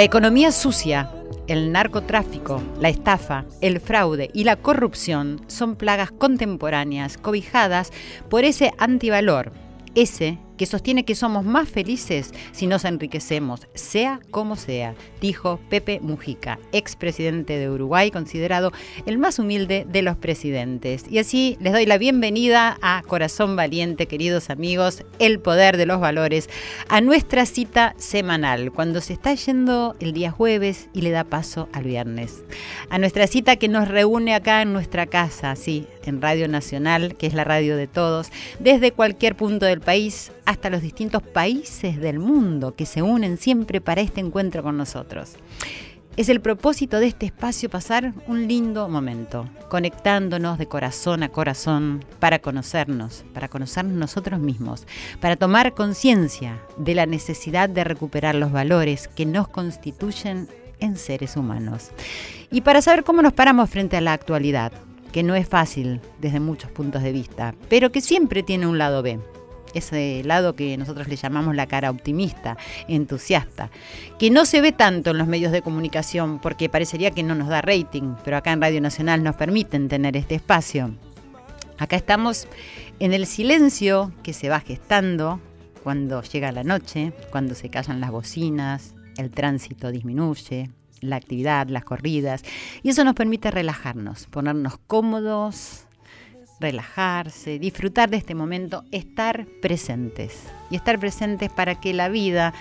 La economía sucia, el narcotráfico, la estafa, el fraude y la corrupción son plagas contemporáneas cobijadas por ese antivalor, ese que sostiene que somos más felices si nos enriquecemos, sea como sea, dijo Pepe Mujica, expresidente de Uruguay, considerado el más humilde de los presidentes. Y así les doy la bienvenida a Corazón Valiente, queridos amigos, el poder de los valores, a nuestra cita semanal, cuando se está yendo el día jueves y le da paso al viernes. A nuestra cita que nos reúne acá en nuestra casa, sí, en Radio Nacional, que es la radio de todos, desde cualquier punto del país hasta los distintos países del mundo que se unen siempre para este encuentro con nosotros. Es el propósito de este espacio pasar un lindo momento, conectándonos de corazón a corazón para conocernos, para conocernos nosotros mismos, para tomar conciencia de la necesidad de recuperar los valores que nos constituyen en seres humanos. Y para saber cómo nos paramos frente a la actualidad, que no es fácil desde muchos puntos de vista, pero que siempre tiene un lado B ese lado que nosotros le llamamos la cara optimista, entusiasta, que no se ve tanto en los medios de comunicación porque parecería que no nos da rating, pero acá en Radio Nacional nos permiten tener este espacio. Acá estamos en el silencio que se va gestando cuando llega la noche, cuando se callan las bocinas, el tránsito disminuye, la actividad, las corridas, y eso nos permite relajarnos, ponernos cómodos, relajarse, disfrutar de este momento, estar presentes. Y estar presentes para que la vida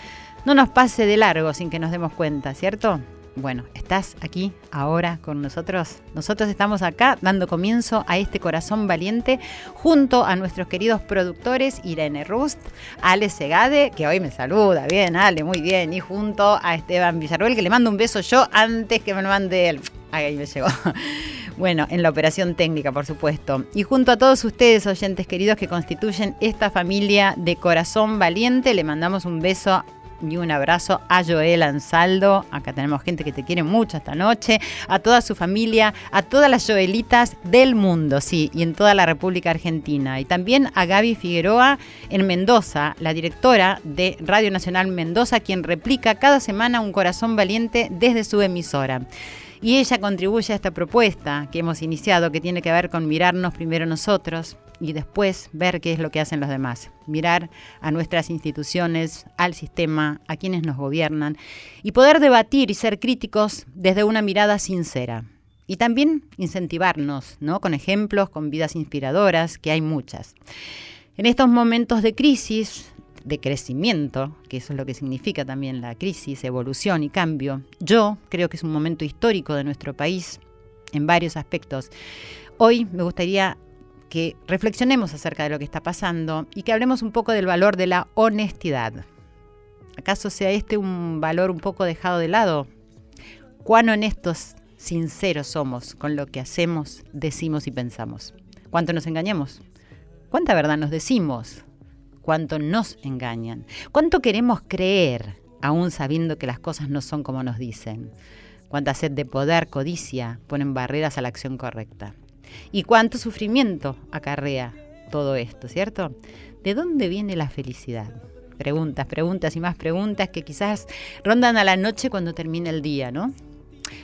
no nos pase de largo sin que nos demos cuenta, ¿cierto? Bueno, estás aquí ahora con nosotros. Nosotros estamos acá dando comienzo a este corazón valiente junto a nuestros queridos productores Irene Rust, Ale Segade, que hoy me saluda, bien, Ale, muy bien, y junto a Esteban Villarruel, que le mando un beso yo antes que me lo mande él. Ahí me llegó. Bueno, en la operación técnica, por supuesto. Y junto a todos ustedes, oyentes queridos, que constituyen esta familia de corazón valiente, le mandamos un beso y un abrazo a Joel Ansaldo. Acá tenemos gente que te quiere mucho esta noche. A toda su familia, a todas las Joelitas del mundo, sí, y en toda la República Argentina. Y también a Gaby Figueroa en Mendoza, la directora de Radio Nacional Mendoza, quien replica cada semana un corazón valiente desde su emisora. Y ella contribuye a esta propuesta que hemos iniciado, que tiene que ver con mirarnos primero nosotros y después ver qué es lo que hacen los demás. Mirar a nuestras instituciones, al sistema, a quienes nos gobiernan y poder debatir y ser críticos desde una mirada sincera. Y también incentivarnos, ¿no? Con ejemplos, con vidas inspiradoras, que hay muchas. En estos momentos de crisis, de crecimiento, que eso es lo que significa también la crisis, evolución y cambio, yo creo que es un momento histórico de nuestro país en varios aspectos. Hoy me gustaría que reflexionemos acerca de lo que está pasando y que hablemos un poco del valor de la honestidad. ¿Acaso sea este un valor un poco dejado de lado? ¿Cuán honestos, sinceros somos con lo que hacemos, decimos y pensamos? ¿Cuánto nos engañamos? ¿Cuánta verdad nos decimos? Cuánto nos engañan, cuánto queremos creer, aún sabiendo que las cosas no son como nos dicen, cuánta sed de poder, codicia, ponen barreras a la acción correcta, y cuánto sufrimiento acarrea todo esto, ¿cierto? ¿De dónde viene la felicidad? Preguntas, preguntas y más preguntas que quizás rondan a la noche cuando termina el día, ¿no?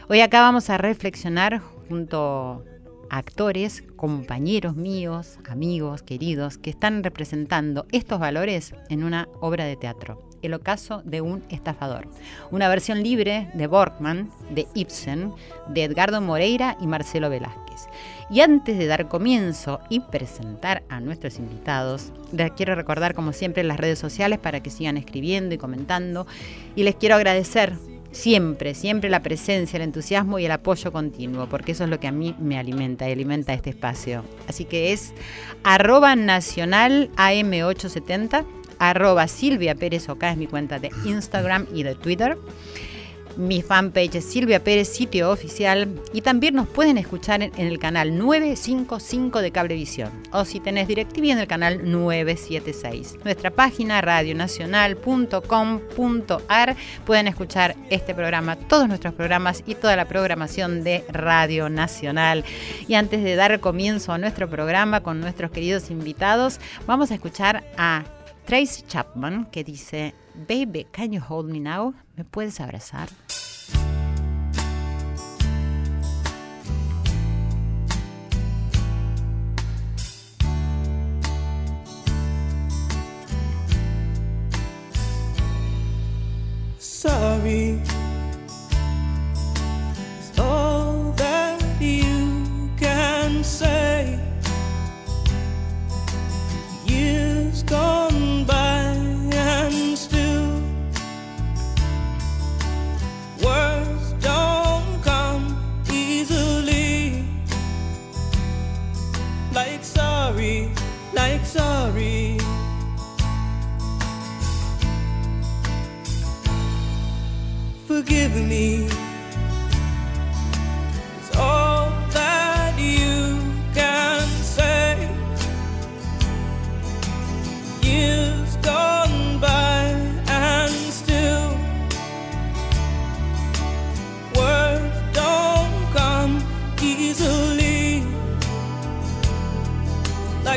Hoy acá vamos a reflexionar junto actores, compañeros míos, amigos, queridos, que están representando estos valores en una obra de teatro. El ocaso de un estafador. Una versión libre de Borkman, de Ibsen, de Edgardo Moreira y Marcelo Velázquez. Y antes de dar comienzo y presentar a nuestros invitados, les quiero recordar como siempre las redes sociales para que sigan escribiendo y comentando. Y les quiero agradecer siempre, siempre la presencia, el entusiasmo y el apoyo continuo, porque eso es lo que a mí me alimenta y alimenta este espacio. Así que es arroba nacional AM870, arroba Silvia Oca es mi cuenta de Instagram y de Twitter. Mi fanpage es Silvia Pérez, sitio oficial. Y también nos pueden escuchar en, el canal 955 de Cablevisión. O si tenés DirecTV en el canal 976. Nuestra página radionacional.com.ar. Pueden escuchar este programa, todos nuestros programas y toda la programación de Radio Nacional. Y antes de dar comienzo a nuestro programa con nuestros queridos invitados, vamos a escuchar a Tracy Chapman que dice, Baby, can you hold me now? ¿Me puedes abrazar? Sorry. It's all that you can say. Years gone sorry. Forgive me.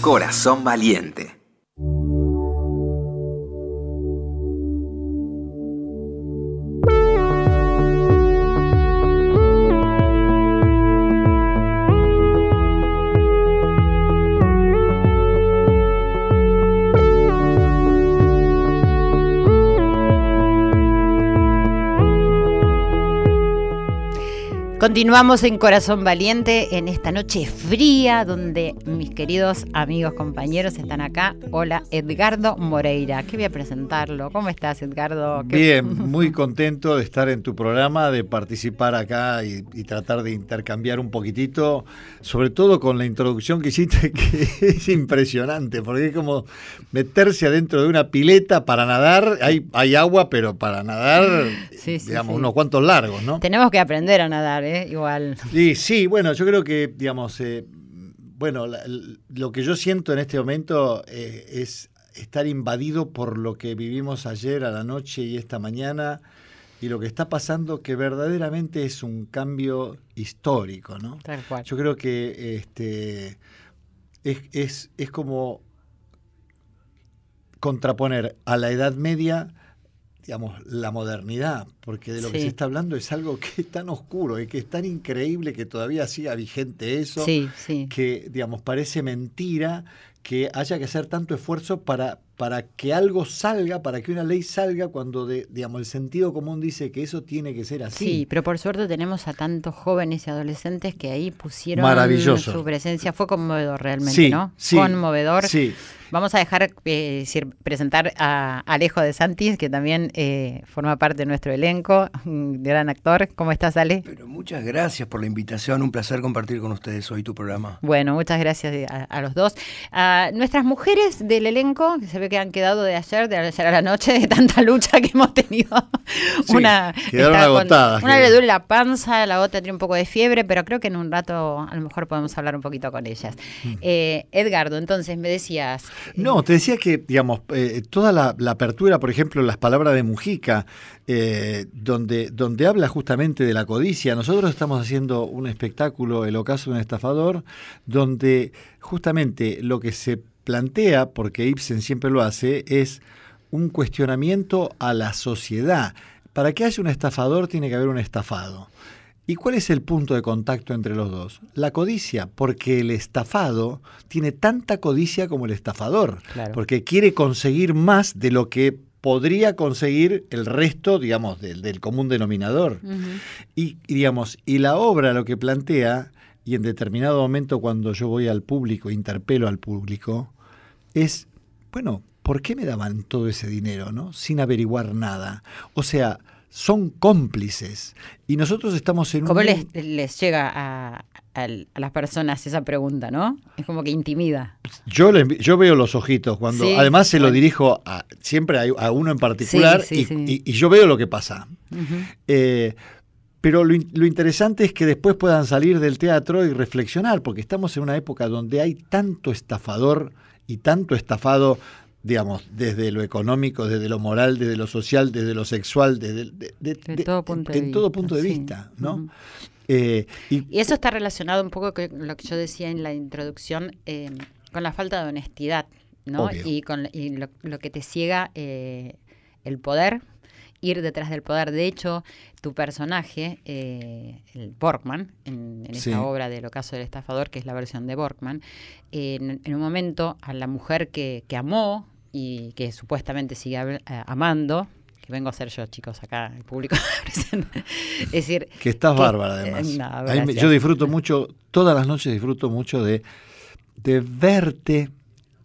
Corazón valiente. Continuamos en Corazón Valiente en esta noche fría donde mis queridos amigos, compañeros están acá. Hola, Edgardo Moreira. ¿Qué voy a presentarlo? ¿Cómo estás, Edgardo? ¿Qué- Bien, muy contento de estar en tu programa, de participar acá y, y tratar de intercambiar un poquitito, sobre todo con la introducción que hiciste, que es impresionante, porque es como meterse adentro de una pileta para nadar, hay, hay agua, pero para nadar, Sí, sí, digamos, sí. unos cuantos largos, ¿no? Tenemos que aprender a nadar, ¿eh? Igual. Y sí, bueno, yo creo que, digamos, eh, bueno, la- lo que yo siento en este momento eh, es estar invadido por lo que vivimos ayer a la noche y esta mañana y lo que está pasando que verdaderamente es un cambio histórico, ¿no? Tal cual. Yo creo que este es, es, es como contraponer a la Edad Media, digamos, la modernidad, porque de lo que se está hablando es algo que es tan oscuro y que es tan increíble que todavía siga vigente eso, Sí, sí. que, digamos, parece mentira que haya que hacer tanto esfuerzo para, para que algo salga, para que una ley salga, cuando, de, digamos, el sentido común dice que eso tiene que ser así. Sí, pero por suerte tenemos a tantos jóvenes y adolescentes que ahí pusieron Maravilloso. su presencia. Fue conmovedor realmente, Sí, ¿no? sí, Conmovedor. Sí. Vamos a dejar eh, decir- presentar a Alejo de Santis, que también eh, forma parte de nuestro elenco, un gran actor. ¿Cómo estás, Ale? Pero muchas gracias por la invitación, un placer compartir con ustedes hoy tu programa. Bueno, muchas gracias a, a los dos. La, nuestras mujeres del elenco, que se ve que han quedado de ayer, de ayer a la noche, de tanta lucha que hemos tenido. Sí, una quedaron con- agotadas, una le duele la panza, la otra tiene un poco de fiebre, pero creo que en un rato a lo mejor podemos hablar un poquito con ellas. Eh, Edgardo, entonces me decías. eh, Mm. No, te decía que, digamos, eh, toda la, la apertura, por ejemplo, las palabras de Mujica, eh, donde, donde habla justamente de la codicia. Nosotros estamos haciendo un espectáculo, El ocaso de un estafador, donde justamente lo que se plantea, porque Ibsen siempre lo hace, es un cuestionamiento a la sociedad. Para que haya un estafador tiene que haber un estafado. ¿Y cuál es el punto de contacto entre los dos? La codicia, porque el estafado tiene tanta codicia como el estafador, Claro. porque quiere conseguir más de lo que podría conseguir el resto, digamos, del, del común denominador. Y, y, digamos, y la obra lo que plantea, y en determinado momento cuando yo voy al público, interpelo al público, es, bueno, ¿por qué me daban todo ese dinero, no? Sin averiguar nada. O sea, son cómplices. Y nosotros estamos en ¿Cómo un... les, les llega a, a las personas esa pregunta, no? Es como que intimida. Yo, le yo veo los ojitos cuando, Sí, además se lo dirijo a, siempre a, uno en particular Sí, sí, y, sí. y- y yo veo lo que pasa. Eh, pero lo interesante es que después puedan salir del teatro y reflexionar, porque estamos en una época donde hay tanto estafador y tanto estafado, digamos, desde lo económico, desde lo moral, desde lo social, desde lo sexual, desde de, de- De de- todo punto de en todo vista, punto de sí. vista, ¿no? Eh, y Y eso está relacionado un poco con lo que yo decía en la introducción, eh, con la falta de honestidad, ¿no? Obvio. Y con y lo, lo que te ciega eh, el poder, ir detrás del poder. De hecho, tu personaje, eh, el Borgman, en, en Sí. esta obra del ocaso del estafador, que es la versión de Borgman, en, en un momento a la mujer que, que amó y que supuestamente sigue eh, amando, que vengo a ser yo, chicos, acá, el público presente. es decir, que estás que- bárbara además. eh, no, A mí me- gracias. yo disfruto mucho, todas las noches disfruto mucho de, de verte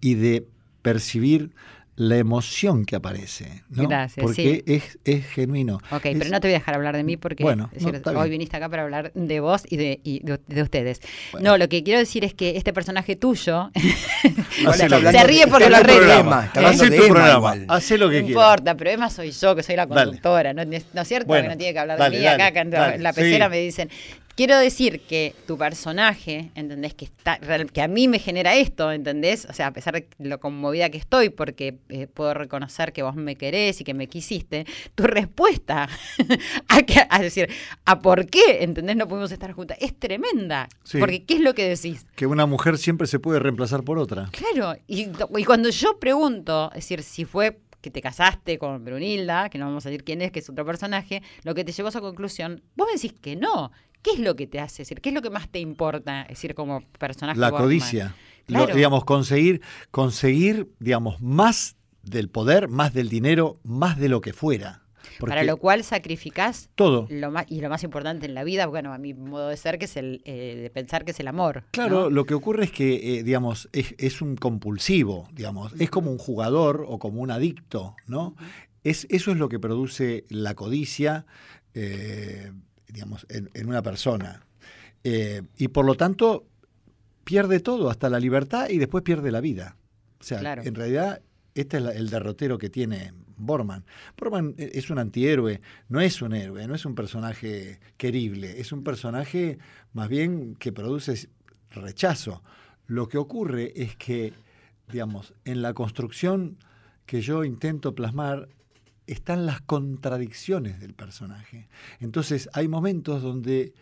y de percibir la emoción que aparece. ¿no? Gracias, Porque es, es genuino. Ok, Es- pero no te voy a dejar hablar de mí porque Bueno, es no, decir, está hoy viniste acá para hablar de vos y de, y de, de ustedes. Bueno. No, lo que quiero decir es que este personaje tuyo, Hace Se ríe porque lo arregla. de tu programa, hacé lo no que quieras. importa, pero Emma soy yo, que soy la conductora, ¿no, ¿No es cierto? Bueno, que no tiene que hablar dale, de mí dale, acá, que en dale, la pecera sí. me dicen. Quiero decir que tu personaje, ¿entendés? Que, está, que a mí me genera esto, ¿entendés? O sea, a pesar de lo conmovida que estoy, porque eh, puedo reconocer que vos me querés y que me quisiste, tu respuesta a, que, a decir, ¿a por qué, ¿entendés? No pudimos estar juntas, es tremenda. Sí. Porque, ¿qué es lo que decís? Que una mujer siempre se puede reemplazar por otra. Claro, y, y cuando yo pregunto, es decir, si fue que te casaste con Brunilda, que no vamos a decir quién es, que es otro personaje, lo que te llevó a esa conclusión, vos me decís que no. ¿Qué es lo que te hace? Es decir, ¿qué es lo que más te importa? Es decir, como personaje. La codicia. Lo- Claro. digamos, conseguir, conseguir, digamos, más del poder, más del dinero, más de lo que fuera. Para lo cual sacrificás todo. lo más, y lo más importante en la vida, bueno, a mi modo de ser, que es el eh, de pensar que es el amor. Claro, ¿no? lo que ocurre es que, eh, digamos, es, es un compulsivo, digamos, es como un jugador o como un adicto, ¿no? Es, eso es lo que produce la codicia, eh, digamos, en, en una persona. Eh, y por lo tanto, pierde todo, hasta la libertad y después pierde la vida. O sea, Claro. en realidad, este es la- el derrotero que tiene Borman. Borman e- es un antihéroe, no es un héroe, no es un personaje querible, es un personaje más bien que produce rechazo. Lo que ocurre es que, digamos, en la construcción que yo intento plasmar están las contradicciones del personaje. Entonces hay momentos donde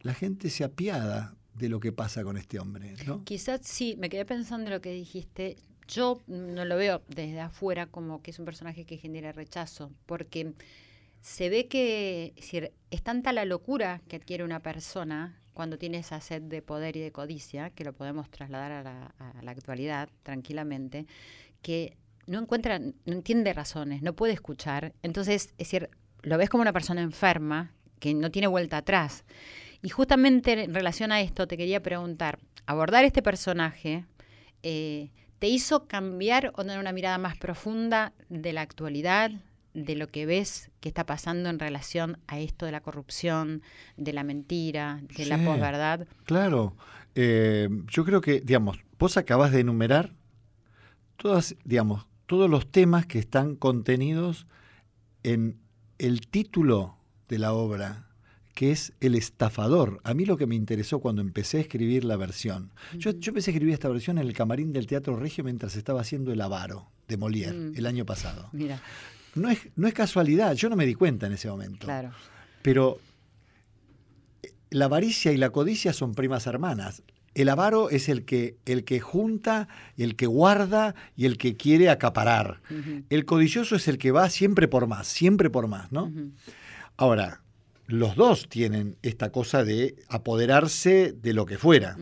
la gente se apiada de lo que pasa con este hombre, ¿no? Quizás sí, me quedé pensando en lo que dijiste. Yo no lo veo desde afuera como que es un personaje que genera rechazo, porque se ve que es, tanta la locura que adquiere una persona cuando tiene esa sed de poder y de codicia, que lo podemos trasladar a la, a la actualidad tranquilamente, que no encuentra, no entiende razones, no puede escuchar. Entonces, es decir, lo ves como una persona enferma que no tiene vuelta atrás. Y justamente en relación a esto te quería preguntar, abordar este personaje eh, te hizo cambiar o tener una mirada más profunda de la actualidad, de lo que ves que está pasando en relación a esto de la corrupción, de la mentira, de la posverdad. Claro, eh, yo creo que, digamos, vos acabas de enumerar todas, digamos, todos los temas que están contenidos en el título de la obra, que es El estafador. A mí lo que me interesó cuando empecé a escribir la versión, yo, yo empecé a escribir esta versión en el camarín del Teatro Regio mientras estaba haciendo El Avaro de Molière Mm. el año pasado. Mira, No es, no es casualidad, yo no me di cuenta en ese momento. claro. Pero eh, la avaricia y la codicia son primas hermanas. El avaro es el que, el que junta, el que guarda y el que quiere acaparar. El codicioso es el que va siempre por más, siempre por más, ¿no? Ahora, los dos tienen esta cosa de apoderarse de lo que fuera.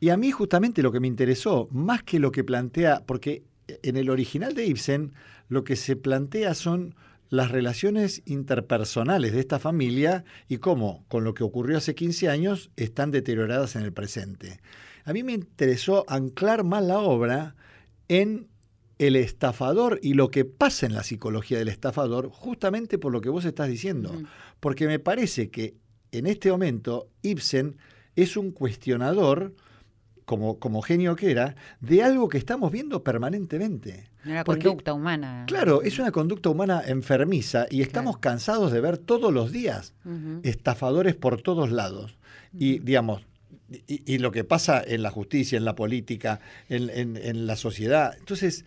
Y a mí justamente lo que me interesó, más que lo que plantea, porque en el original de Ibsen lo que se plantea son las relaciones interpersonales de esta familia y cómo, con lo que ocurrió hace 15 años, están deterioradas en el presente. A mí me interesó anclar más la obra en el estafador y lo que pasa en la psicología del estafador, justamente por lo que vos estás diciendo. Porque me parece que en este momento Ibsen es un cuestionador, como, como genio que era, de algo que estamos viendo permanentemente. Una Porque- conducta humana. Claro, es una conducta humana enfermiza y estamos Claro. cansados de ver todos los días estafadores por todos lados. Y digamos, y, y lo que pasa en la justicia, en la política, en, en- en la sociedad. Entonces,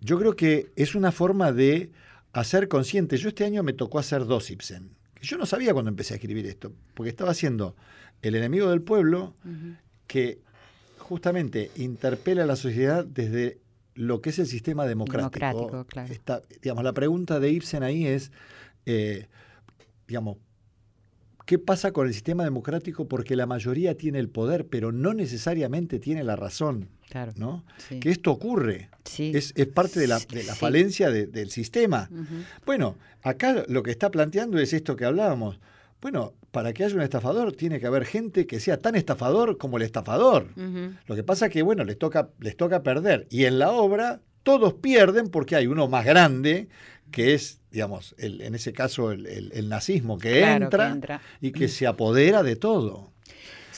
yo creo que es una forma de hacer consciente. Yo este año me tocó hacer dos Ibsen. Yo no sabía cuando empecé a escribir esto, porque estaba haciendo El enemigo del pueblo, que justamente interpela a la sociedad desde lo que es el sistema democrático. Democrático, claro. Está- digamos, la pregunta de Ibsen ahí es, eh, digamos, ¿qué pasa con el sistema democrático? Porque la mayoría tiene el poder, pero no necesariamente tiene la razón, Claro. ¿no? Sí. Que esto ocurre. Sí. Es, es parte de la, de la Sí. falencia de- del sistema. Bueno, acá lo que está planteando es esto que hablábamos. Bueno, para que haya un estafador tiene que haber gente que sea tan estafador como el estafador. Lo que pasa es que, bueno, les toca, les toca perder. Y en la obra todos pierden porque hay uno más grande, que es, digamos, el- en ese caso el, el- el nazismo, que, Claro, que entra entra. y que se apodera de todo.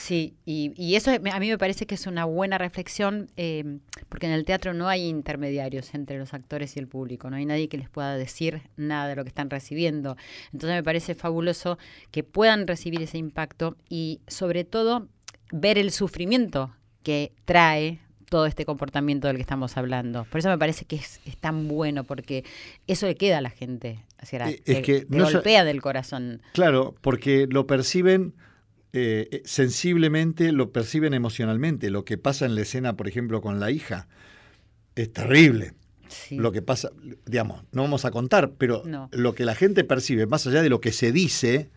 Sí, y, y eso a mí me parece que es una buena reflexión, eh, porque en el teatro no hay intermediarios entre los actores y el público, no hay nadie que les pueda decir nada de lo que están recibiendo. Entonces me parece fabuloso que puedan recibir ese impacto y sobre todo ver el sufrimiento que trae todo este comportamiento del que estamos hablando. Por eso me parece que es, es tan bueno, porque eso le queda a la gente. O sea, Eh, es que no golpea del corazón. Claro, porque lo perciben eh, eh, sensiblemente, lo perciben emocionalmente. Lo que pasa en la escena, por ejemplo, con la hija, es terrible. Sí. Lo que pasa, digamos, no vamos a contar, pero No. lo que la gente percibe, más allá de lo que se dice,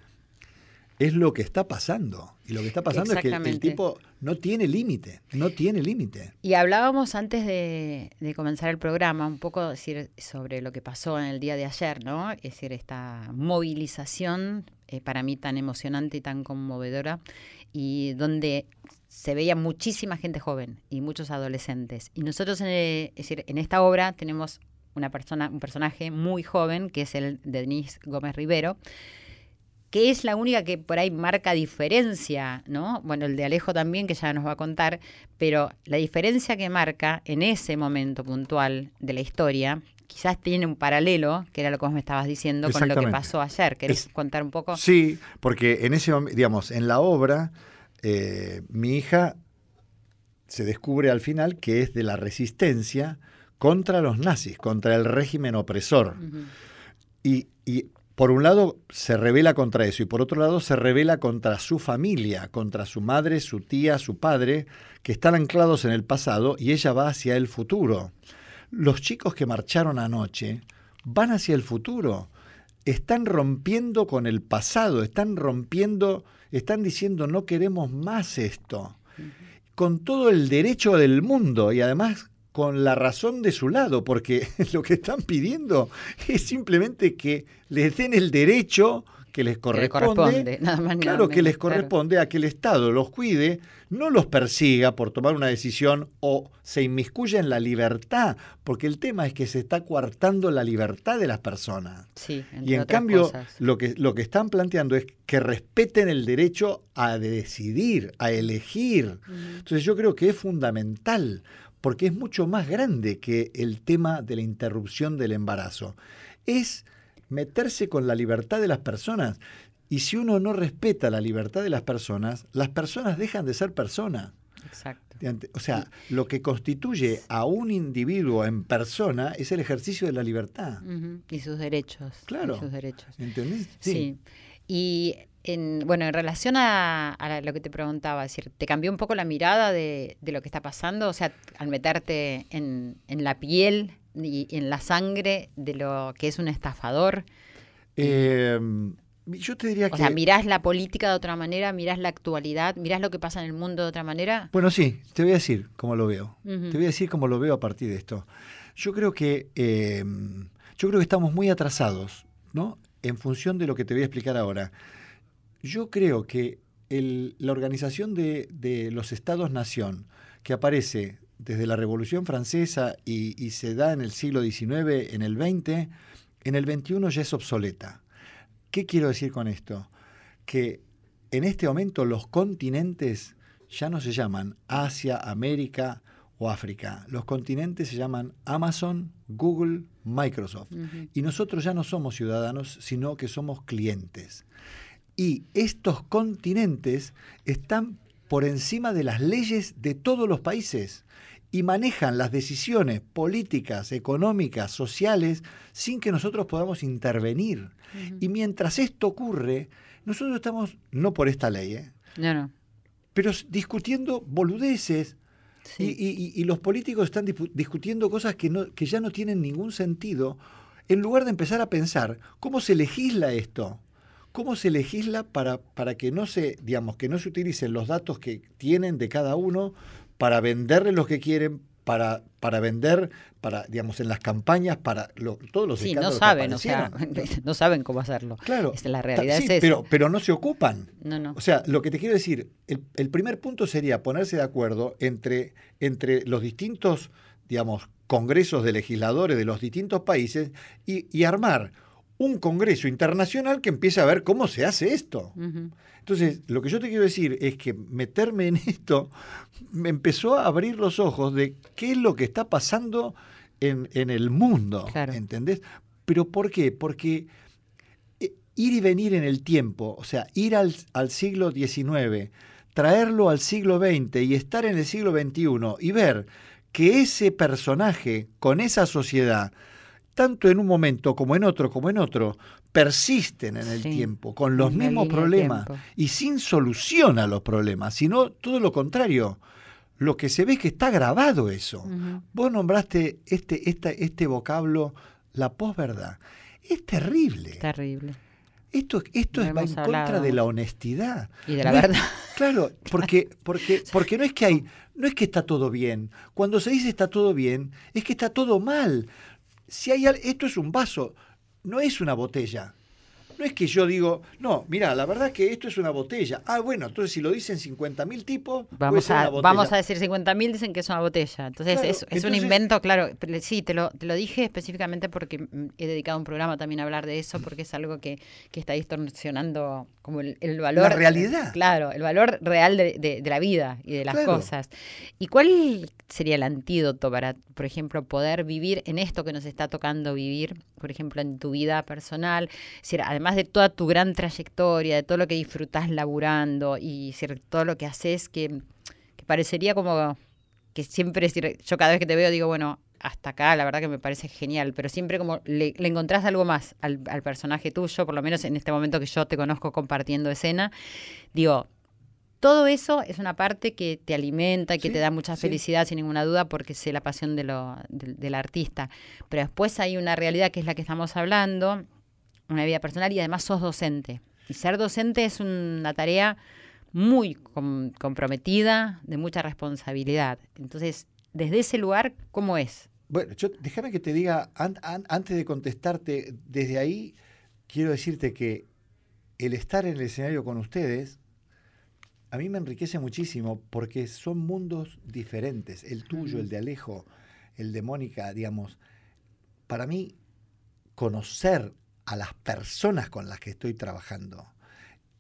es lo que está pasando. Y lo que está pasando es que el tipo no tiene límite, no tiene límite. Y hablábamos antes de, de comenzar el programa un poco decir, sobre lo que pasó en el día de ayer, ¿no? Es decir, esta movilización eh, para mí tan emocionante y tan conmovedora y donde se veía muchísima gente joven y muchos adolescentes. Y nosotros, en, eh, es decir, en esta obra tenemos una persona, un personaje muy joven que es el de Denise Gómez Rivero, que es la única que por ahí marca diferencia, ¿no? Bueno, el de Alejo también, que ya nos va a contar, pero la diferencia que marca en ese momento puntual de la historia, quizás tiene un paralelo, que era lo que vos me estabas diciendo, con lo que pasó ayer. ¿Querés Es- contar un poco? Sí, porque en ese momento, digamos, en la obra, eh, mi hija se descubre al final que es de la resistencia contra los nazis, contra el régimen opresor. Y, y por un lado se revela contra eso y por otro lado se revela contra su familia, contra su madre, su tía, su padre, que están anclados en el pasado y ella va hacia el futuro. Los chicos que marcharon anoche van hacia el futuro, están rompiendo con el pasado, están rompiendo, están diciendo no queremos más esto, con todo el derecho del mundo y además con la razón de su lado, porque lo que están pidiendo es simplemente que les den el derecho que les Que le corresponde, corresponde, nada más nada claro que les corresponde a que el Estado los cuide, no los persiga por tomar una decisión o se inmiscuya en la libertad, porque el tema es que se está coartando la libertad de las personas. Sí, Y en cambio, cosas. lo que, lo que están planteando es que respeten el derecho a decidir, a elegir. Entonces yo creo que es fundamental, porque es mucho más grande que el tema de la interrupción del embarazo. Es meterse con la libertad de las personas. Y si uno no respeta la libertad de las personas, las personas dejan de ser personas. Exacto. O sea, lo que constituye a un individuo en persona es el ejercicio de la libertad. Y sus derechos. y Claro. sus derechos. ¿Entendés? Sí. Y en, bueno, en relación a, a lo que te preguntaba, es decir, ¿te cambió un poco la mirada de, de lo que está pasando? O sea, al meterte en, en la piel y en la sangre de lo que es un estafador. Eh, yo te diría O que... sea, mirás la política de otra manera, mirás la actualidad, mirás lo que pasa en el mundo de otra manera. Bueno, sí, te voy a decir cómo lo veo. Te voy a decir cómo lo veo a partir de esto. Yo creo que eh, yo creo que estamos muy atrasados, ¿no? En función de lo que te voy a explicar ahora. Yo creo que el- la organización de, de los Estados-Nación, que aparece desde la Revolución Francesa y, y se da en el siglo XIX, en el XX, en el XXI ya es obsoleta. ¿Qué quiero decir con esto? Que en este momento los continentes ya no se llaman Asia, América o África. Los continentes se llaman Amazon, Google, Microsoft. Y nosotros ya no somos ciudadanos, sino que somos clientes. Y estos continentes están por encima de las leyes de todos los países y manejan las decisiones políticas, económicas, sociales, sin que nosotros podamos intervenir. Y mientras esto ocurre, nosotros estamos, no por esta ley, ¿eh? No, no. pero discutiendo boludeces, Sí. y, y- y los políticos están discutiendo cosas que, no, que ya no tienen ningún sentido, en lugar de empezar a pensar cómo se legisla esto. ¿Cómo se legisla para, para que no se, digamos, que no se utilicen los datos que tienen de cada uno para venderle los que quieren, para, para vender, para, digamos, en las campañas, para lo- todos los Sí, no saben, o sea, no saben cómo hacerlo. Claro. Es la ta- realidad sí, es pero, pero no se ocupan. No, no. O sea, lo que te quiero decir, el, el primer punto sería ponerse de acuerdo entre, entre los distintos, digamos, congresos de legisladores de los distintos países y, y armar un congreso internacional que empiece a ver cómo se hace esto. Entonces, lo que yo te quiero decir es que meterme en esto me empezó a abrir los ojos de qué es lo que está pasando en, en el mundo, Claro. ¿entendés? Pero ¿por qué? Porque eh, ir y venir en el tiempo, o sea, ir al, al siglo XIX, traerlo al siglo XX y estar en el siglo XXI y ver que ese personaje con esa sociedad, tanto en un momento como en otro, como en otro, persisten en el Sí, tiempo, con los mismos problemas y sin solución a los problemas, sino todo lo contrario. Lo que se ve es que está grabado eso. Vos nombraste este, esta- este vocablo, la posverdad. Es terrible. Terrible. Esto, esto es, va en contra de la honestidad. Y de la No es- verdad. Claro, porque, porque, porque no es que hay, no es que está todo bien. Cuando se dice está todo bien, es que está todo mal. Si hay esto es un vaso, no es una botella. No es que yo digo, no, mira, la verdad que esto es una botella. Ah, bueno, entonces si lo dicen 50.000 tipos, Vamos a, una botella. vamos a decir 50.000, dicen que es una botella. Entonces Claro, es, es un invento, claro. Sí, te lo, te lo dije específicamente porque mm, he dedicado un programa también a hablar de eso, porque es algo que, que está distorsionando como el, el valor. realidad. Claro, el valor real de, de- de la vida y de las Claro. cosas. ¿Y cuál sería el antídoto para, por ejemplo, poder vivir en esto que nos está tocando vivir, por ejemplo, en tu vida personal? Es decir, además de toda tu gran trayectoria, de todo lo que disfrutás laburando y todo lo que haces que, que parecería como que siempre, yo cada vez que te veo digo, bueno, hasta acá la verdad que me parece genial, pero siempre como le, le encontrás algo más al, al personaje tuyo, por lo menos en este momento que yo te conozco compartiendo escena, digo, todo eso es una parte que te alimenta y que Sí, te da mucha sí. felicidad, sin ninguna duda, porque sé la pasión de lo, del artista. Pero después hay una realidad que es la que estamos hablando, una vida personal y además sos docente. Y ser docente es una tarea muy com- comprometida, de mucha responsabilidad. Entonces, desde ese lugar, ¿cómo es? Bueno, yo, déjame que te diga, an- an- antes de contestarte, desde ahí quiero decirte que el estar en el escenario con ustedes a mí me enriquece muchísimo porque son mundos diferentes. El tuyo, el de Alejo, el de Mónica, digamos. Para mí, conocer a las personas con las que estoy trabajando,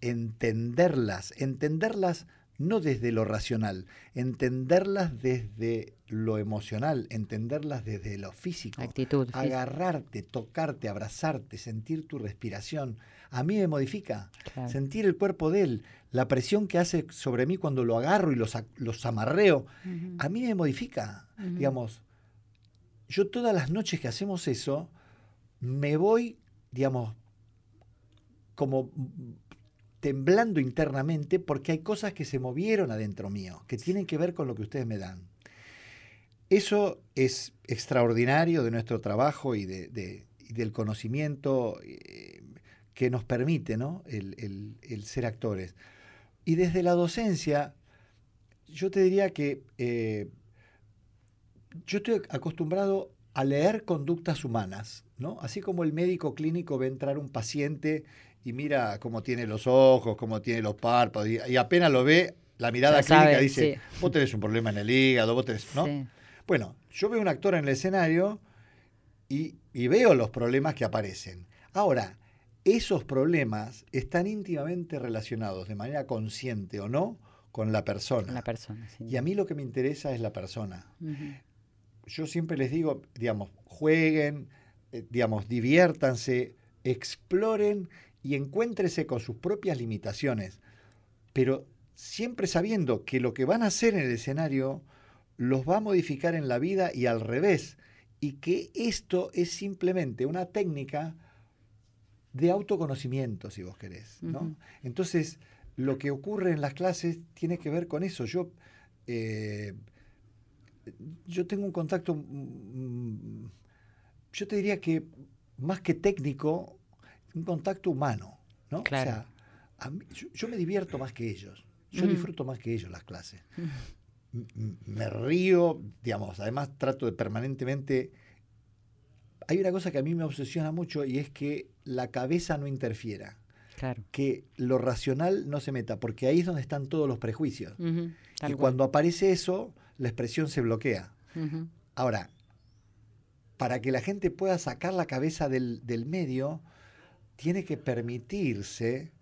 entenderlas, entenderlas no desde lo racional, entenderlas desde lo emocional, entenderlas desde lo físico. Actitud. Agarrarte, tocarte, abrazarte, sentir tu respiración. A mí me modifica. Claro. Sentir el cuerpo de él, la presión que hace sobre mí cuando lo agarro y los, los amarreo, a mí me modifica. Digamos, yo todas las noches que hacemos eso, me voy, digamos, como temblando internamente porque hay cosas que se movieron adentro mío, que tienen que ver con lo que ustedes me dan. Eso es extraordinario de nuestro trabajo y, de- del conocimiento eh, que nos permite ¿no? el, el- el ser actores. Y desde la docencia, yo te diría que eh, yo estoy acostumbrado a leer conductas humanas, ¿no? Así como el médico clínico ve entrar un paciente y mira cómo tiene los ojos, cómo tiene los párpados, y, y apenas lo ve, la mirada Ya clínica sabe, dice, sí. vos tenés un problema en el hígado, vos tenés, ¿no? Sí. Bueno, yo veo un actor en el escenario y, y veo los problemas que aparecen. Ahora, esos problemas están íntimamente relacionados, de manera consciente o no, con la persona. La persona. sí. y a mí lo que me interesa es la persona. Yo siempre les digo, digamos, jueguen, eh, digamos, diviértanse, exploren y encuéntrese con sus propias limitaciones, pero siempre sabiendo que lo que van a hacer en el escenario los va a modificar en la vida y al revés, y que esto es simplemente una técnica de autoconocimiento, si vos querés. ¿no? Entonces, lo que ocurre en las clases tiene que ver con eso. Yo, eh, yo tengo un contacto, mm, yo te diría que más que técnico, un contacto humano, ¿no? Claro. O sea, a mí- yo, yo me divierto más que ellos. Yo Ujú. disfruto más que ellos las clases. M- m- Me río, digamos, además trato de permanentemente... Hay una cosa que a mí me obsesiona mucho y es que la cabeza no interfiera, Claro. que lo racional no se meta, porque ahí es donde están todos los prejuicios. Ujú. Tal y cual. cuando aparece eso, la expresión se bloquea. Ujú. Ahora, para que la gente pueda sacar la cabeza del, del medio, tiene que permitirse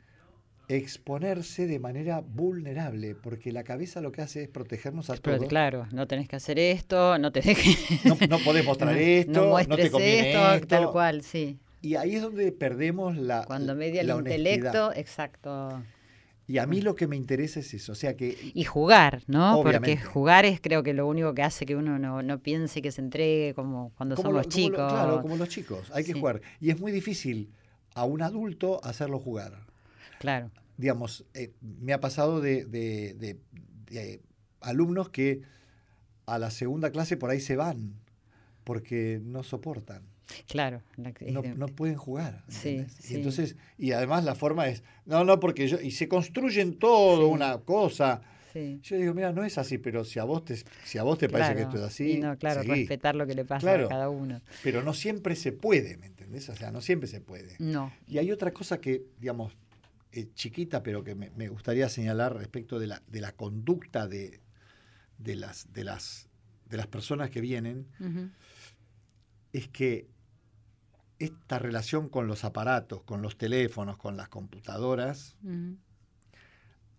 exponerse de manera vulnerable, porque la cabeza lo que hace es protegernos a Pero todos. claro, no tenés que hacer esto, no tenés que... No, no podés mostrar esto, no no, te conviene esto, esto. tal cual, sí. Y ahí es donde perdemos la, Cuando media el honestidad. intelecto, exacto. Y a mí lo que me interesa es eso, o sea que Y jugar, ¿no? Obviamente. Porque jugar es creo que lo único que hace que uno no, no piense que se entregue como cuando como somos lo- como lo- chicos. claro, como los chicos, hay que jugar. Y es muy difícil a un adulto hacerlo jugar. Claro. digamos, eh, me ha pasado de, de- de- de alumnos que a la segunda clase por ahí se van porque no soportan, Claro. la- no, no pueden jugar. Sí. Y entonces, y además la forma es, no, no, porque yo, y se construyen todo Sí. una cosa. sí. Yo digo, mira, no es así, pero si a vos te, si a vos te parece que esto es así, Y no, claro, seguí. respetar lo que le pasa Claro. a cada uno. pero no siempre se puede, ¿me entendés? O sea, no siempre se puede. No. Y hay otra cosa que, digamos, eh, chiquita, pero que me, me gustaría señalar respecto de la, de la conducta de, de, las, de, las, de las personas que vienen, es que esta relación con los aparatos, con los teléfonos, con las computadoras,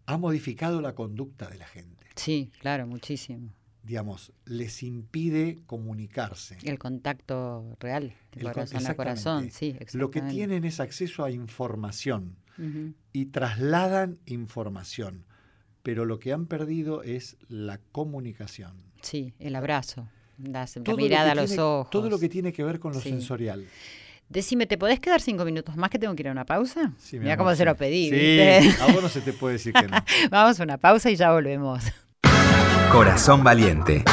ha modificado la conducta de la gente. Sí, claro, muchísimo. Digamos, les impide comunicarse. El contacto real, de El con- corazón a corazón, sí, exactamente. Lo que tienen es acceso a información. Y trasladan información, pero lo que han perdido es la comunicación. Sí, el abrazo, la, la Todo lo mirada que a los tiene- ojos. Todo lo que tiene que ver con lo Sí. sensorial. Decime, ¿te podés quedar cinco minutos más que tengo que ir a una pausa? Sí, mi Mira cómo se lo pedí. Sí, ¿viste? a vos no se te puede decir que no. Vamos a una pausa y ya volvemos. Corazón Valiente.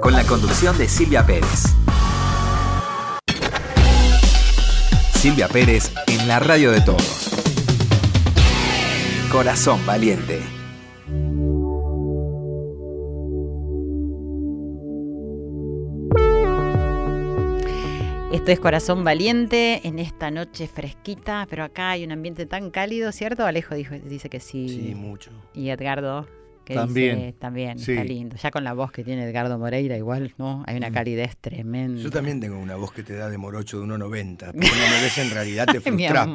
Con la conducción de Silvia Pérez. Silvia Pérez en la radio de todos. Corazón Valiente. Esto es Corazón Valiente en esta noche fresquita, pero acá hay un ambiente tan cálido, ¿cierto? Alejo dijo, dice que sí. Sí, mucho. Y Edgardo, que También, dice, también sí. está lindo. Ya con la voz que tiene Edgardo Moreira, igual, ¿no? Hay Mm. una calidez tremenda. Yo también tengo una voz que te da de morocho de 1,90. Pero no me ves en realidad, te frustras.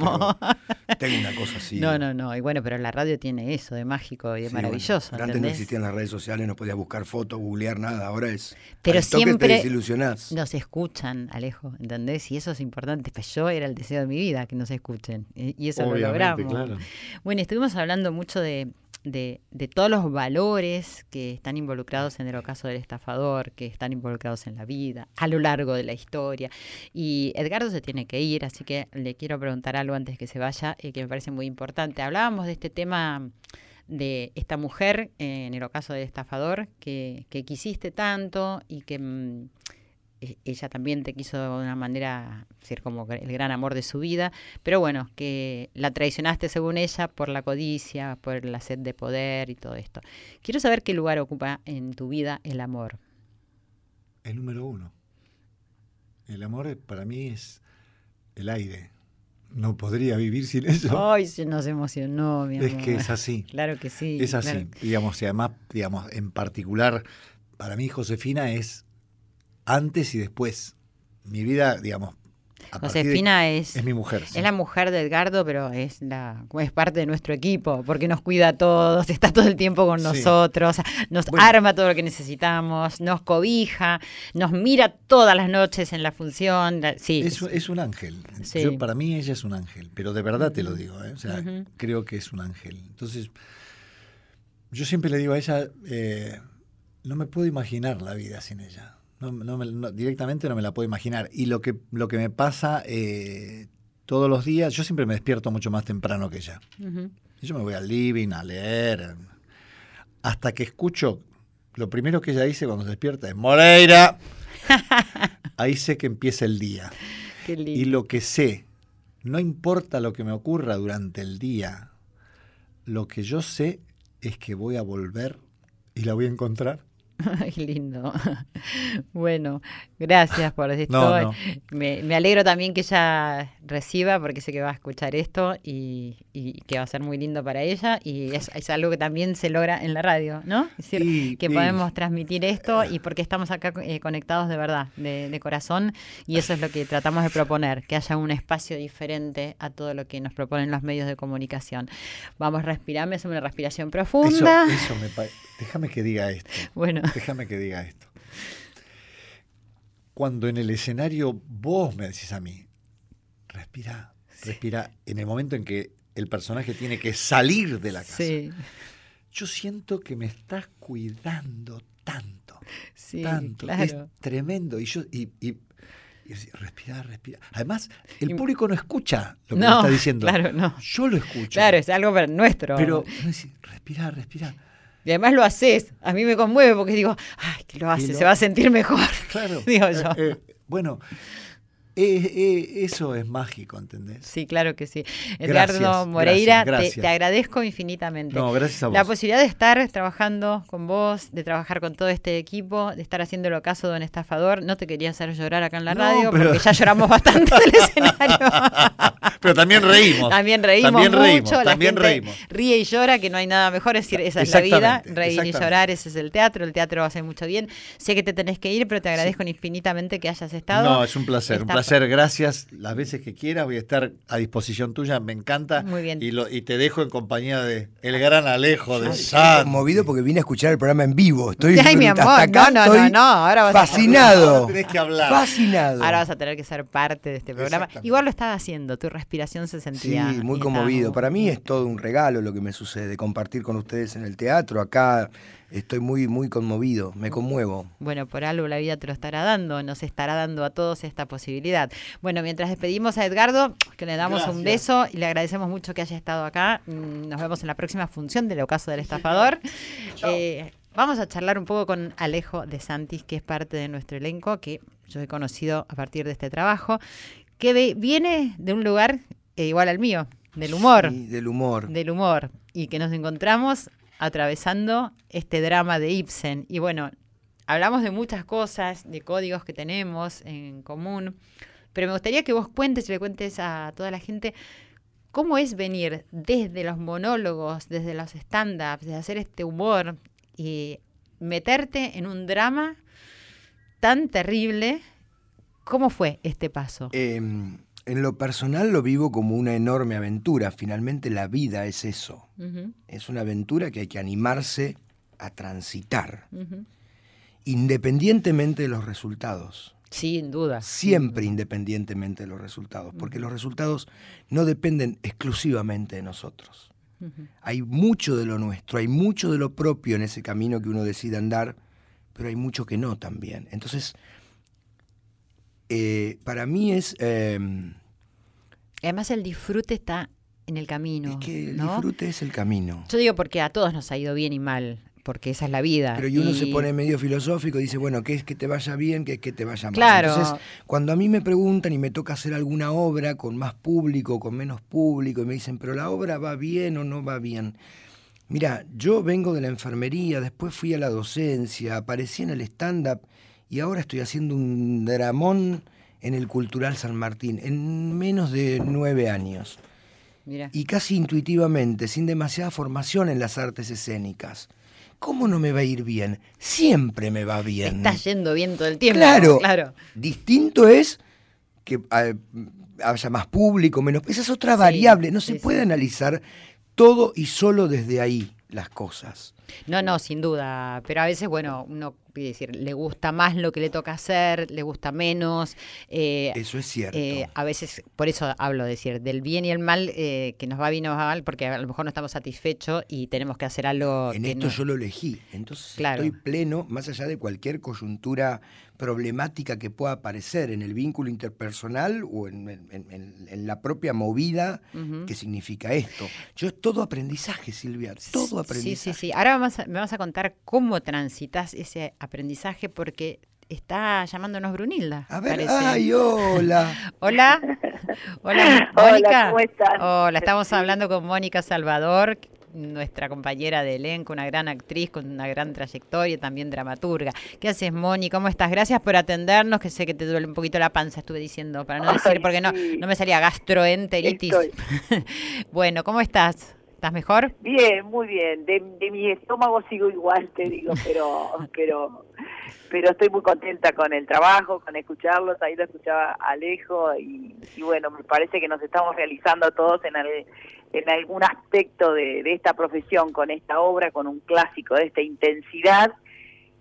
Tengo una cosa así. No, no, no. Y bueno, pero la radio tiene eso de mágico y de Sí, maravilloso. antes no existían las redes sociales, no podías buscar fotos, googlear nada. Ahora es. Pero al toque siempre te desilusionás. Nos escuchan, Alejo, ¿entendés? Y eso es importante. Pues yo era el deseo de mi vida que nos escuchen. Y eso lo logramos. claro. Bueno, estuvimos hablando mucho de, de, de todos los valores que están involucrados en el ocaso del estafador, que están involucrados en la vida, a lo largo de la historia. Y Edgardo se tiene que ir, así que le quiero preguntar algo antes que se vaya, eh, que me parece muy importante. Hablábamos de este tema de esta mujer, eh, en el ocaso del estafador, que, que quisiste tanto y que mm, ella también te quiso de una manera, ser como el gran amor de su vida, pero bueno, que la traicionaste según ella por la codicia, por la sed de poder y todo esto. Quiero saber qué lugar ocupa en tu vida el amor. El número uno. El amor eh, para mí es el aire. No podría vivir sin eso. Ay, se nos emocionó, mi amor. es que es así. Claro que sí. es así. claro. Digamos, y además, digamos, en particular, para mí Josefina es antes y después. Mi vida, digamos, a partir de- Josefina es, es mi mujer. sí. es la mujer de Edgardo, pero es la es parte de nuestro equipo, porque nos cuida a todos, está todo el tiempo con Sí. nosotros, nos Bueno. arma todo lo que necesitamos, nos cobija, nos mira todas las noches en la función. sí, Es, es un ángel. Sí. Yo, para mí ella es un ángel, pero de verdad te lo digo. ¿eh? O sea, creo que es un ángel. Entonces, yo siempre le digo a ella, eh, no me puedo imaginar la vida sin ella. No, no me- no- directamente no me la puedo imaginar. Y lo que, lo que me pasa eh, todos los días, yo siempre me despierto mucho más temprano que ella. Ujú. Yo me voy al living a leer. Hasta que escucho, lo primero que ella dice cuando se despierta es Moreira. Ahí sé que empieza el día. Qué lindo. Y lo que sé, no importa lo que me ocurra durante el día, lo que yo sé es que voy a volver y la voy a encontrar. Ay, lindo. Bueno, gracias por esto. No, no. Me, me alegro también que ella reciba, porque sé que va a escuchar esto y, y que va a ser muy lindo para ella. Y es, es algo que también se logra en la radio, ¿no? Es decir, Y- que y- podemos transmitir esto y porque estamos acá eh, conectados de verdad, de, de corazón. Y eso es lo que tratamos de proponer, que haya un espacio diferente a todo lo que nos proponen los medios de comunicación. Vamos a respirar, me hace una respiración Eso, profunda. eso me pa- Déjame que diga esto. Bueno. Déjame que diga esto. Cuando en el escenario vos me decís a mí, respira, respira, en el momento en que el personaje tiene que salir de la casa, Sí, yo siento que me estás cuidando tanto, sí, tanto. claro. Es tremendo. Y yo, y, y, y así, respira, respira. Además, el público no escucha lo que No, me está diciendo. claro, no. Yo lo escucho. Claro, es algo para nuestro. Pero, me decís, respira, respira. Y además lo haces. A mí me conmueve porque digo, ay, que lo hace, lo- se va a sentir mejor. Claro. Digo Eh, yo. eh, bueno, eh, eh, eso es mágico, ¿entendés? Sí, claro que sí. Edgardo Gracias, Moreira, gracias, te- gracias. Te, agradezco infinitamente. No, gracias a vos. La posibilidad de estar trabajando con vos, de trabajar con todo este equipo, de estar haciéndolo caso de un estafador. No te quería hacer llorar acá en la No, radio pero- porque ya lloramos bastante del escenario. Pero también reímos. También reímos También mucho, reímos, la también gente reímos. ríe y llora, que no hay nada mejor, es decir, esa es la vida, reír y llorar, ese es el teatro, el teatro hace mucho bien. Sé que te tenés que ir, pero te agradezco infinitamente que hayas estado. No, es un placer, un Está- placer. Gracias. Las veces que quieras voy a estar a disposición tuya. Me encanta. Muy bien. Y, lo, y te dejo en compañía de el gran Alejo de Estoy Santi. conmovido porque vine a escuchar el programa en vivo. Estoy Ay, mi hasta amor, acá no, no, no, no, ahora vas a- fascinado. Ahora tenés que hablar. Fascinado. Ahora vas a tener que ser parte de este programa. Igual lo estaba haciendo, tu respiración se Sí, sentía. y muy conmovido. Para mí es todo un regalo lo que me sucede, compartir con ustedes en el teatro. Acá estoy muy, muy conmovido, me conmuevo. Bueno, por algo la vida te lo estará dando, nos estará dando a todos esta posibilidad. Bueno, mientras despedimos a Edgardo, que le damos un beso y le agradecemos mucho que haya estado acá. Mm, Nos vemos en la próxima función del ocaso del estafador. Eh, vamos a charlar un poco con Alejo de Santis, que es parte de nuestro elenco, que yo he conocido a partir de este trabajo, que ve- viene de un lugar eh, igual al mío, del humor Sí, del humor. del humor y que nos encontramos atravesando este drama de Ibsen. Y bueno, hablamos de muchas cosas, de códigos que tenemos en común, pero me gustaría que vos cuentes y le cuentes a toda la gente ¿Cómo es venir desde los monólogos, desde los stand-ups, de hacer este humor y meterte en un drama tan terrible? ¿Cómo fue este paso? Em, en lo personal lo vivo como una enorme aventura. Finalmente la vida es eso. Es una aventura que hay que animarse a transitar, independientemente de los resultados. Sin duda. Siempre independientemente de los resultados, porque los resultados no dependen exclusivamente de nosotros. Hay mucho de lo nuestro, hay mucho de lo propio en ese camino que uno decide andar, pero hay mucho que no también. Entonces, eh, para mí es, eh, Además el disfrute está en el camino. es que el ¿no? disfrute es el camino. Yo digo porque a todos nos ha ido bien y mal, porque esa es la vida. Pero y uno se pone medio filosófico y dice, bueno, ¿qué es que te vaya bien? ¿Qué es que te vaya mal? Claro. Entonces, cuando a mí me preguntan y me toca hacer alguna obra con más público, con menos público, y me dicen, pero la obra va bien o no va bien. Mira, yo vengo de la enfermería, después fui a la docencia, aparecí en el stand-up y ahora estoy haciendo un dramón en el Cultural San Martín, en menos de nueve años. Y casi intuitivamente, sin demasiada formación en las artes escénicas. ¿Cómo no me va a ir bien? Siempre me va bien. Está yendo bien todo el tiempo. Claro. claro. Distinto es que eh, haya más público, menos. Esa es otra Sí, variable. No se sí, puede sí. analizar todo y solo desde ahí las cosas. No, no, sin duda. Pero a veces, bueno, uno quiere decir, le gusta más lo que le toca hacer, le gusta menos. eh, Eso es cierto. eh, a veces, por eso hablo de decir, del bien y el mal, eh, que nos va bien o nos va mal, porque a lo mejor no estamos satisfechos y tenemos que hacer algo. en que esto no- yo lo elegí. Entonces Claro. estoy pleno, más allá de cualquier coyuntura problemática que pueda aparecer en el vínculo interpersonal o en, en- en- en la propia movida que significa esto. Yo es todo aprendizaje, Silvia, todo aprendizaje. Sí, sí, sí. Ahora vamos a- me vas a contar cómo transitas ese aprendizaje, porque está llamándonos Brunilda. A ver, parece. ay, hola. Hola. Hola, Hola, Mónica. ¿cómo están? Hola, estamos hablando con Mónica Salvador, nuestra compañera de elenco, una gran actriz con una gran trayectoria, también dramaturga. ¿Qué haces, Moni? ¿Cómo estás? Gracias por atendernos, que sé que te duele un poquito la panza, estuve diciendo, para no decir, porque no, sí. no me salía gastroenteritis. Bueno, ¿cómo estás? ¿Estás mejor? Bien, muy bien. De, mi estómago sigo igual, te digo, pero, pero, pero estoy muy contenta con el trabajo, con escucharlos. Ahí lo escuchaba Alejo y, y bueno, me parece que nos estamos realizando todos en, en algún aspecto de, de esta profesión con esta obra, con un clásico de esta intensidad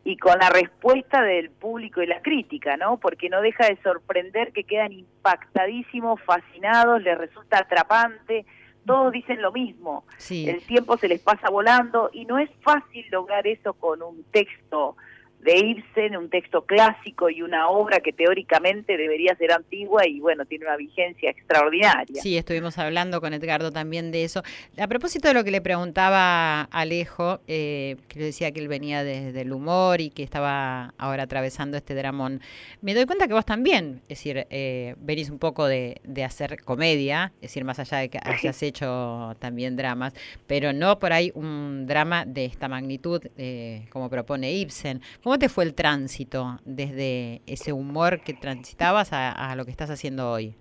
y con la respuesta del público y la crítica, ¿no? Porque no deja de sorprender que quedan impactadísimos, fascinados, les resulta atrapante, todos dicen lo mismo, Sí. el tiempo se les pasa volando y no es fácil lograr eso con un texto de Ibsen, un texto clásico y una obra que teóricamente debería ser antigua y bueno, tiene una vigencia extraordinaria. Sí, estuvimos hablando con Edgardo también de eso. A propósito de lo que le preguntaba Alejo, eh, que le decía que él venía desde el humor y que estaba ahora atravesando este dramón, me doy cuenta que vos también, es decir, eh, venís un poco de, de hacer comedia, es decir, más allá de que hayas hecho también dramas, pero no por ahí un drama de esta magnitud eh, como propone Ibsen. ¿Cómo te fue el tránsito desde ese humor que transitabas a, a lo que estás haciendo hoy?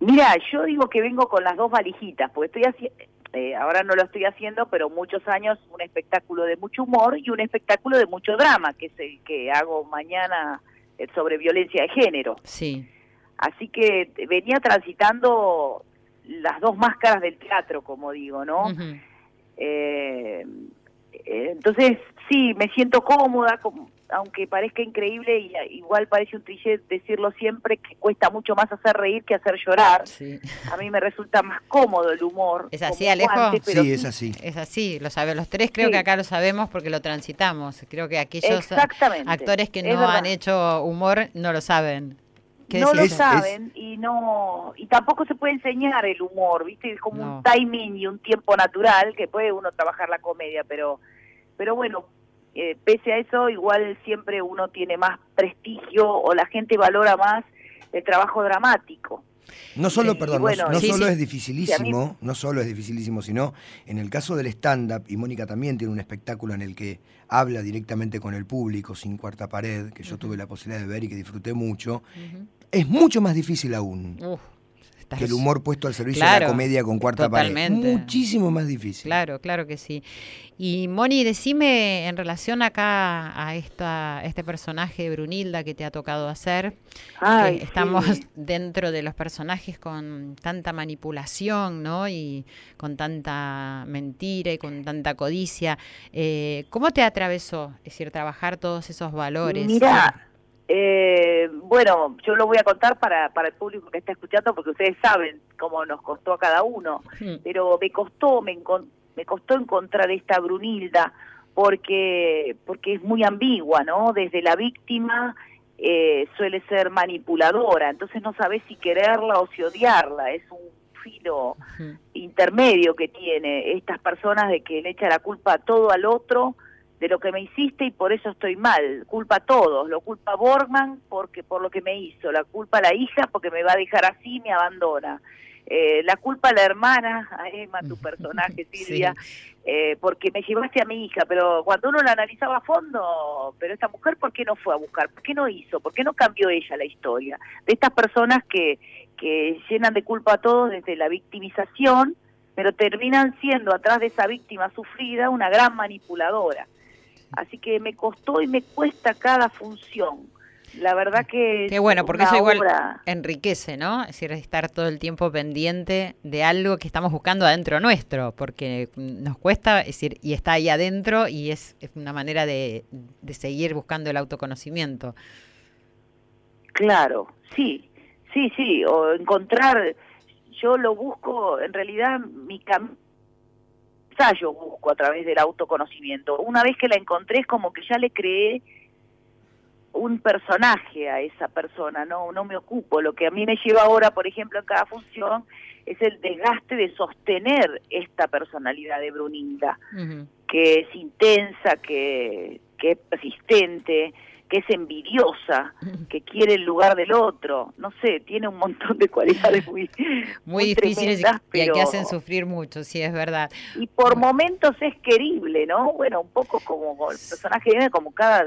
Mira, yo digo que vengo con las dos valijitas, porque estoy haciendo, ahora no lo estoy haciendo, pero muchos años un espectáculo de mucho humor y un espectáculo de mucho drama, que es el que hago mañana eh, sobre violencia de género. Sí. Así que venía transitando las dos máscaras del teatro, como digo, ¿no? Eh, eh, entonces, sí, me siento cómoda, como- aunque parezca increíble, y a- igual parece un cliché decirlo siempre, que cuesta mucho más hacer reír que hacer llorar. Sí. A mí me resulta más cómodo el humor. ¿Es así, Alejo? guante, pero Sí, es así. Es así, lo sabe, los tres creo Sí. que acá lo sabemos porque lo transitamos. Creo que aquellos actores que no han hecho humor no lo saben. ¿Qué no lo? Es- saben y no y tampoco se puede enseñar el humor, ¿viste? Es como No. un timing y un tiempo natural que puede uno trabajar la comedia, pero pero bueno, eh, pese a eso igual siempre uno tiene más prestigio o la gente valora más el trabajo dramático. No solo, Sí, perdón, no- bueno, no, sí, solo sí. es dificilísimo, no solo es dificilísimo, sino en el caso del stand-up, y Mónica también tiene un espectáculo en el que habla directamente con el público, sin cuarta pared, que yo tuve la posibilidad de ver y que disfruté mucho, es mucho más difícil aún. Uf, estás- que el humor puesto al servicio de la comedia con cuarta pared. totalmente. Muchísimo más difícil. Claro, claro que sí. Y Moni, decime en relación acá a esta, este personaje de Brunilda que te ha tocado hacer, Ay, que estamos sí. dentro de los personajes con tanta manipulación, ¿no? Y con tanta mentira y con tanta codicia. Eh, ¿Cómo te atravesó? Es decir, trabajar todos esos valores. Mira, eh, bueno, yo lo voy a contar para, para el público que está escuchando porque ustedes saben cómo nos costó a cada uno, pero me costó, me, me costó encontrar esta Brunilda porque, porque es muy ambigua, ¿no? Desde la víctima eh, suele ser manipuladora, entonces no sabes si quererla o si odiarla, es un filo intermedio que tiene estas personas de que le echa la culpa a todo al otro de lo que me hiciste y por eso estoy mal. Culpa a todos, lo culpa a Borgman porque por lo que me hizo, la culpa a la hija porque me va a dejar así y me abandona. Eh, la culpa a la hermana, a Emma, tu personaje, Silvia, eh, porque me llevaste a mi hija, pero cuando uno la analizaba a fondo, pero esta mujer, ¿por qué no fue a buscar? ¿Por qué no hizo? ¿Por qué no cambió ella la historia? De estas personas que, que llenan de culpa a todos desde la victimización, pero terminan siendo atrás de esa víctima sufrida una gran manipuladora. Así que me costó y me cuesta cada función. La verdad que Qué bueno, porque eso igual obra- enriquece, ¿no? Es decir, estar todo el tiempo pendiente de algo que estamos buscando adentro nuestro, porque nos cuesta, es decir, y está ahí adentro y es, es una manera de, de seguir buscando el autoconocimiento. Claro, sí, sí, sí, o encontrar, yo lo busco, en realidad mi camino, yo busco a través del autoconocimiento. Una vez que la encontré es como que ya le creé un personaje a esa persona, no, no me ocupo. Lo que a mí me lleva ahora, por ejemplo, en cada función, es el desgaste de sostener esta personalidad de Brunilda Ujú. que es intensa, que, que es persistente, que es envidiosa, que quiere el lugar del otro. No sé, tiene un montón de cualidades muy, Muy difíciles y- tremendas, y que hacen sufrir mucho, sí, es verdad. Y por momentos es querible, ¿no? Bueno, un poco como el personaje viene como cada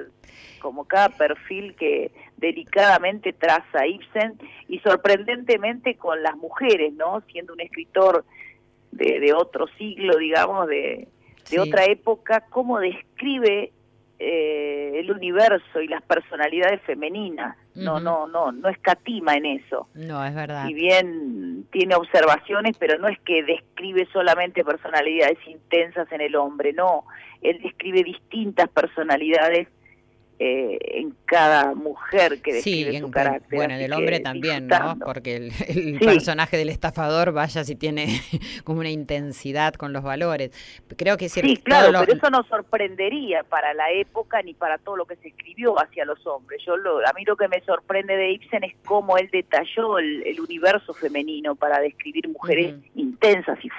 como cada perfil que delicadamente traza Ibsen y sorprendentemente con las mujeres, ¿no? Siendo un escritor de, de otro siglo, digamos, de, de Sí. otra época, cómo describe eh, el universo y las personalidades femeninas. No, no, no, no escatima en eso. No, es verdad. Si bien tiene observaciones, pero no es que describe solamente personalidades intensas en el hombre, no. Él describe distintas personalidades eh, en cada mujer que Sí, describe en- su carácter. bueno, en el hombre también, ¿no? Porque el, el Sí. personaje del estafador, vaya si tiene como una intensidad con los valores. Creo que es Sí, claro, pero eso no sorprendería para la época ni para todo lo que se escribió hacia los hombres. Yo lo, a mí lo que me sorprende de Ibsen es cómo él detalló el, el universo femenino para describir mujeres intensas y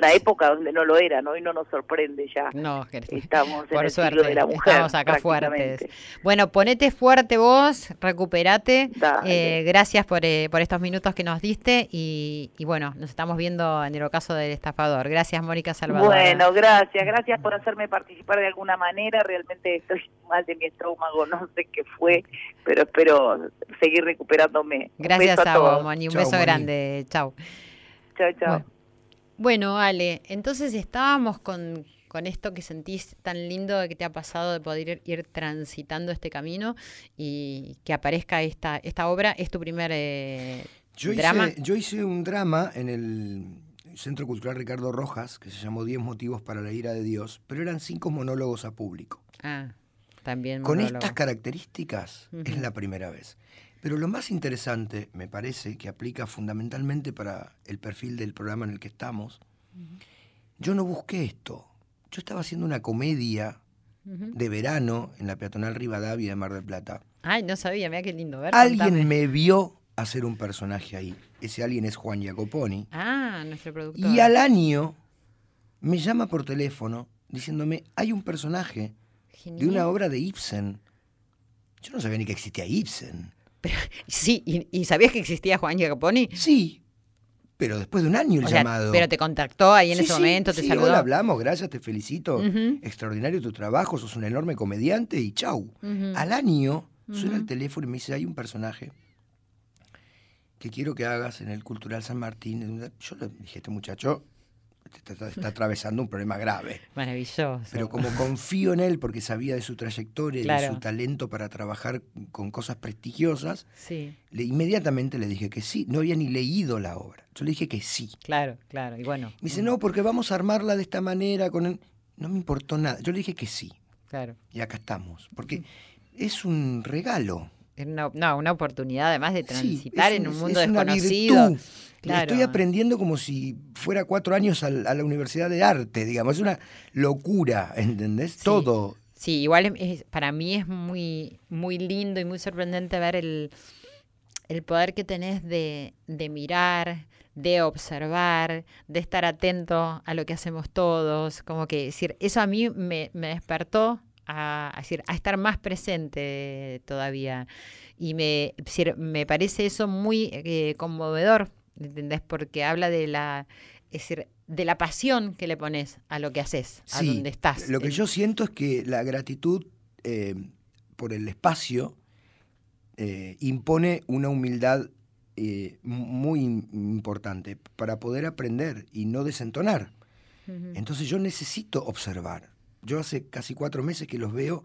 la época donde no lo era, ¿no? Y no nos sorprende ya. No, Estamos en por el siglo suerte, de la mujer, estamos acá fuertes. Bueno, ponete fuerte vos, recuperate. Eh, gracias por, eh, por estos minutos que nos diste y, y bueno, nos estamos viendo en el ocaso del estafador. Gracias, Mónica Salvador. Bueno, gracias, gracias por hacerme participar de alguna manera. Realmente estoy mal de mi estómago, no sé qué fue, pero espero seguir recuperándome. Un Gracias beso a, vos, todos. Moni. Un Chau, beso Moni. grande. Chau. Chao, chao. Bueno. Bueno, Ale, entonces estábamos con, con esto que sentís tan lindo de que te ha pasado de poder ir, ir transitando este camino y que aparezca esta, esta obra. ¿Es tu primer eh, Yo drama? hice, yo hice un drama en el Centro Cultural Ricardo Rojas que se llamó 10 motivos para la ira de Dios, pero eran cinco monólogos a público. Ah, también. Con estas características es la primera vez. Pero lo más interesante, me parece, que aplica fundamentalmente para el perfil del programa en el que estamos, yo no busqué esto. Yo estaba haciendo una comedia de verano en la peatonal Rivadavia de Mar del Plata. Ay, no sabía, mira qué lindo. Ver, Alguien contame. me vio hacer un personaje ahí. Ese alguien es Juan Jacoponi. Ah, nuestro productor. Y al año me llama por teléfono diciéndome, hay un personaje de una obra de Ibsen. Yo no sabía ni que existía Ibsen. Sí, y, y sabías que existía Juan Giacoponi? Sí, pero después de un año el O sea, llamado. pero te contactó ahí en Sí, ese sí, momento, te sí, saludó. hola, hablamos, gracias, te felicito. Extraordinario tu trabajo, sos un enorme comediante y chau. Al año suena Ujú. el teléfono y me dice, hay un personaje que quiero que hagas en el Cultural San Martín. Yo le dije, este muchacho está, está atravesando un problema grave. Maravilloso. Pero como confío en él porque sabía de su trayectoria y de su talento para trabajar con cosas prestigiosas, Sí, le, inmediatamente le dije que sí. No había ni leído la obra. Yo le dije que sí. claro, claro. Y bueno. Me dice, no, porque vamos a armarla de esta manera. con el-". No me importó nada. Yo le dije que sí. Claro. Y acá estamos. Porque es un regalo. Una, no, una oportunidad además de Sí, transitar es en un- un mundo es una desconocido. virtud. Claro. Estoy aprendiendo como si fuera cuatro años al- a, la Universidad de Arte, digamos. Es una locura, ¿entendés? Sí. Todo. Sí, igual es- es- para mí es muy, muy lindo y muy sorprendente ver el, el poder que tenés de, de mirar, de observar, de estar atento a lo que hacemos todos. Como que decir, eso a mí me, me despertó a, a decir, a estar más presente todavía. Y me, decir, me parece eso muy eh, conmovedor, ¿entendés? Porque habla de la, es decir, de la pasión que le pones a lo que haces, a donde estás. Lo que yo siento es que la gratitud eh, por el espacio eh, impone una humildad muy im- importante para poder aprender y no desentonar. Entonces yo necesito observar. Yo hace casi cuatro meses que los veo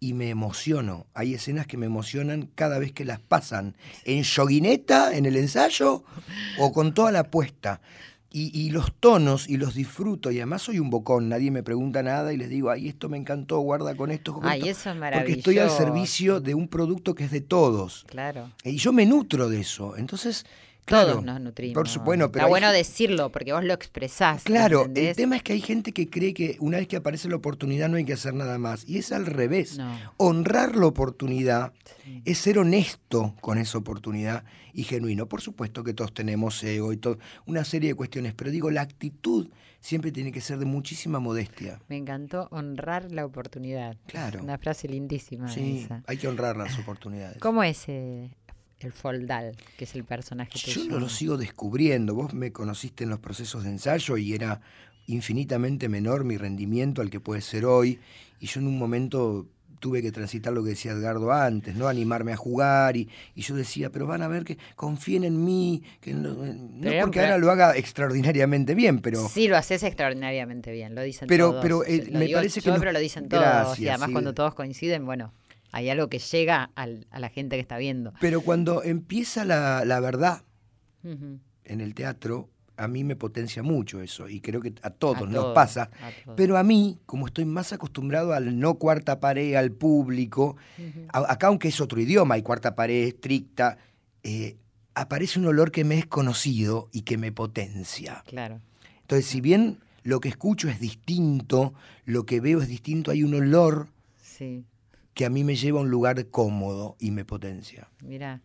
y me emociono. Hay escenas que me emocionan cada vez que las pasan. En yoguineta, en el ensayo o con toda la puesta. Y, y los tonos y los disfruto. Y además soy un bocón. Nadie me pregunta nada y les digo, ay, esto me encantó, guarda con esto. con Ay, esto", eso es Porque estoy al maravilloso. servicio de un producto que es de todos. Claro. Y yo me nutro de eso. Entonces, claro. Todos nos nutrimos. Por su- bueno, pero Está hay bueno gen- decirlo porque vos lo expresás. Claro, el tema es que hay gente que cree que una vez que aparece la oportunidad no hay que hacer nada más. Y es al revés. No. Honrar la oportunidad Sí. es ser honesto con esa oportunidad y genuino. Por supuesto que todos tenemos ego y todo, una serie de cuestiones, pero digo, la actitud siempre tiene que ser de muchísima modestia. Me encantó honrar la oportunidad. Claro. Una frase lindísima Sí, esa. hay que honrar las oportunidades. ¿Cómo es eh, el Foldal, que es el personaje Yo tuyo? no lo sigo descubriendo. Vos me conociste en los procesos de ensayo y era infinitamente menor mi rendimiento al que puede ser hoy. Y yo en un momento tuve que transitar lo que decía Edgardo antes, ¿no? Animarme a jugar y, y yo decía, pero van a ver que confíen en mí, que no, eh, no porque ahora lo haga extraordinariamente bien, pero... Sí, lo haces extraordinariamente bien, lo dicen Pero- todos. pero, eh, Lo me digo parece que yo, pero lo dicen todos. Gracias, y además sí. cuando todos coinciden, bueno, hay algo que llega al- a la gente que está viendo. Pero cuando empieza la, la verdad en el teatro, a mí me potencia mucho eso y creo que a todos A nos todos, pasa. a todos. Pero a mí, como estoy más acostumbrado al no cuarta pared, al público, a- acá aunque es otro idioma, hay cuarta pared estricta, eh, aparece un olor que me es conocido y que me potencia. Claro. Entonces, si bien lo que escucho es distinto, lo que veo es distinto, hay un olor Sí, que a mí me lleva a un lugar cómodo y me potencia. mira.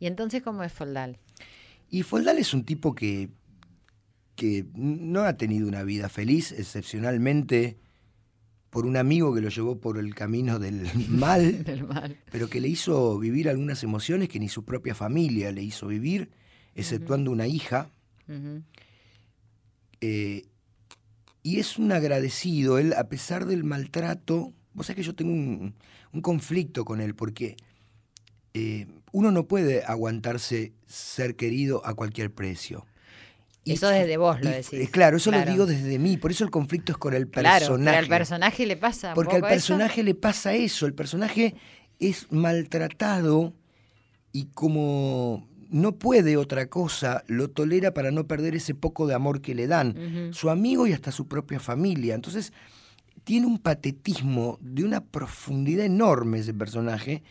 ¿Y entonces cómo es Foldal? Y Foldal es un tipo que, que no ha tenido una vida feliz, excepcionalmente por un amigo que lo llevó por el camino del mal, Del mal. pero que le hizo vivir algunas emociones que ni su propia familia le hizo vivir, exceptuando una hija. Eh, y es un agradecido, él, a pesar del maltrato, vos sabés que yo tengo un, un conflicto con él, porque eh, uno no puede aguantarse ser querido a cualquier precio. Y Eso desde vos lo y- decís. eh, Claro, eso Claro. lo digo desde mí, por eso el conflicto es con el Claro, personaje. pero al personaje le pasa. un Porque al poco eso. personaje le pasa eso, el personaje es maltratado y como no puede otra cosa, lo tolera para no perder ese poco de amor que le dan, su amigo y hasta su propia familia. Entonces, tiene un patetismo de una profundidad enorme ese personaje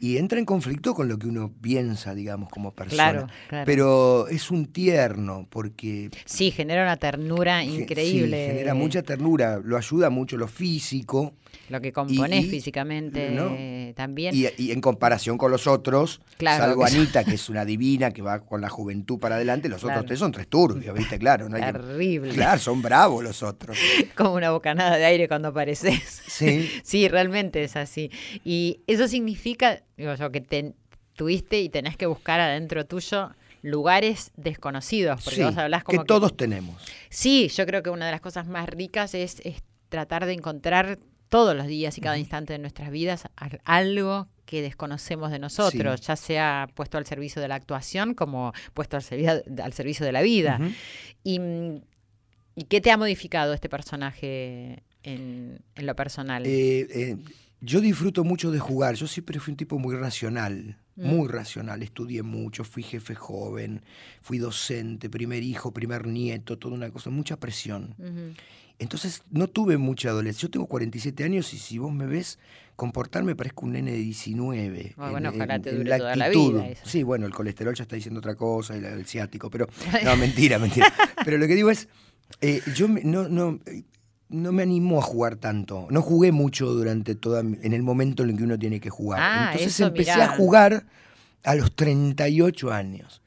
y entra en conflicto con lo que uno piensa, digamos, como persona. Claro, claro. Pero es un tierno porque Sí, genera una ternura increíble. sí, genera mucha ternura, lo ayuda mucho lo físico. Lo que componés y- físicamente ¿no? también. Y, y en comparación con los otros, Claro, salvo que- Anita, que es una divina, que va con la juventud para adelante, los otros tres son tres turbios, ¿viste? Claro, no hay que- Terrible. Claro, son bravos los otros. Como una bocanada de aire cuando apareces. Sí. Sí, realmente es así. Y eso significa, digo yo, que te, tuviste y tenés que buscar adentro tuyo lugares desconocidos. Porque Sí, vos hablás como que todos tenemos. Sí, yo creo que una de las cosas más ricas es, es tratar de encontrar todos los días y cada instante de nuestras vidas al- algo que desconocemos de nosotros, ya sea puesto al servicio de la actuación como puesto al, servicio, al servicio de la vida. y, ¿Y qué te ha modificado este personaje en, lo personal? Eh, eh, yo disfruto mucho de jugar. Yo siempre fui un tipo muy racional, mm. muy racional. Estudié mucho, fui jefe joven, fui docente, primer hijo, primer nieto, toda una cosa, mucha presión. Entonces no tuve mucha adolescencia. Yo tengo 47 años y si vos me ves comportarme parezco un nene de 19. Ah, bueno, ojalá te dure toda la vida. Sí, bueno, el colesterol ya está diciendo otra cosa, y el ciático, pero no, mentira, mentira. Pero lo que digo es, eh, yo no, no, no me animó a jugar tanto. No jugué mucho durante toda en el momento en el que uno tiene que jugar. Ah, Entonces empecé a jugar a los 38 años.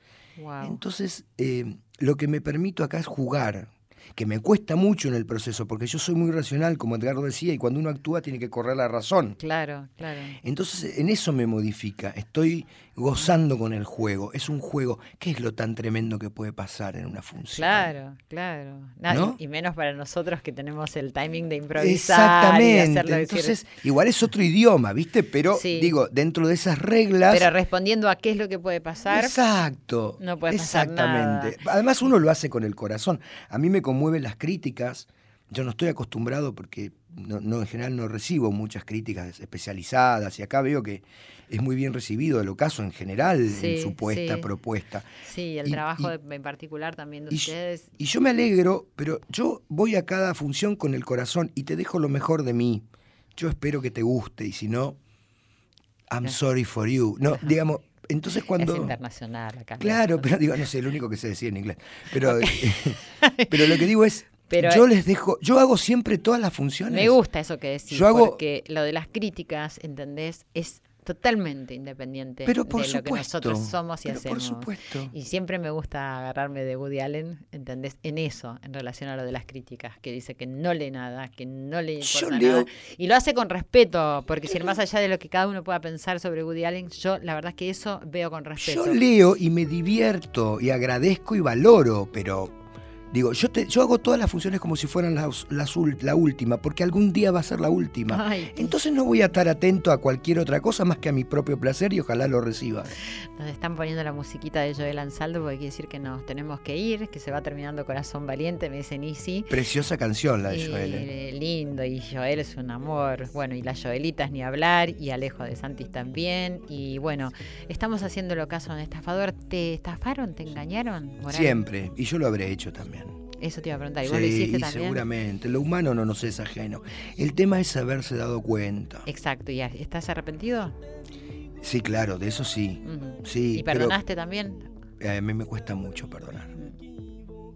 Entonces, eh, lo que me permito acá es jugar que me cuesta mucho en el proceso, porque yo soy muy racional, como Edgardo decía, y cuando uno actúa tiene que correr la razón. Claro, claro. Entonces, en eso me modifica. Estoy gozando con el juego. Es un juego. ¿Qué es lo tan tremendo que puede pasar en una función? Claro, claro. y, menos para nosotros que tenemos el timing de improvisar. Exactamente. Entonces, igual es otro idioma, ¿viste? Pero, digo, dentro de esas reglas. Pero respondiendo a qué es lo que puede pasar. Exacto. No puede pasar Exactamente. Además, uno lo hace con el corazón. A mí me mueven las críticas. Yo no estoy acostumbrado porque no, en general no recibo muchas críticas especializadas y acá veo que es muy bien recibido el ocaso en general en su puesta, propuesta. Sí, el trabajo en particular también de ustedes. Y yo me alegro, pero yo voy a cada función con el corazón y te dejo lo mejor de mí. Yo espero que te guste y si no, I'm sorry for you. No, digamos, entonces cuando... Es internacional acá. Claro, pero digo, no sé, el único que sé decir en inglés. Pero, pero lo que digo es, yo les dejo, yo hago siempre todas las funciones. Me gusta eso que decís, yo hago, porque lo de las críticas, ¿entendés? Es totalmente independiente de lo que nosotros somos y hacemos. Por supuesto. Y siempre me gusta agarrarme de Woody Allen, ¿entendés? En eso, en relación a lo de las críticas, que dice que no lee nada, que no le importa nada. Y lo hace con respeto, porque si más allá de lo que cada uno pueda pensar sobre Woody Allen, yo la verdad es que eso veo con respeto. Yo leo y me divierto y agradezco y valoro, pero Digo, yo, te, yo hago todas las funciones como si fueran las, la última, porque algún día va a ser la última. Entonces no voy a estar atento a cualquier otra cosa más que a mi propio placer y ojalá lo reciba. Nos están poniendo la musiquita de Joel Ansaldo porque quiere decir que nos tenemos que ir, que se va terminando Corazón Valiente, me dicen Easy. Preciosa canción la de Joel. ¿eh? Lindo, y Joel es un amor. Bueno, y las Joelitas ni hablar, y Alejo de Santis también. Y bueno, estamos haciendo lo caso un estafador. ¿Te estafaron? ¿Te engañaron? Siempre, y yo lo habré hecho también. Eso te iba a preguntar. ¿Y vos lo hiciste también? seguramente. Lo humano no nos es ajeno. El tema es haberse dado cuenta. Exacto. ¿Y estás arrepentido? Sí, claro, de eso sí. sí ¿Y perdonaste también? A mí me cuesta mucho perdonar.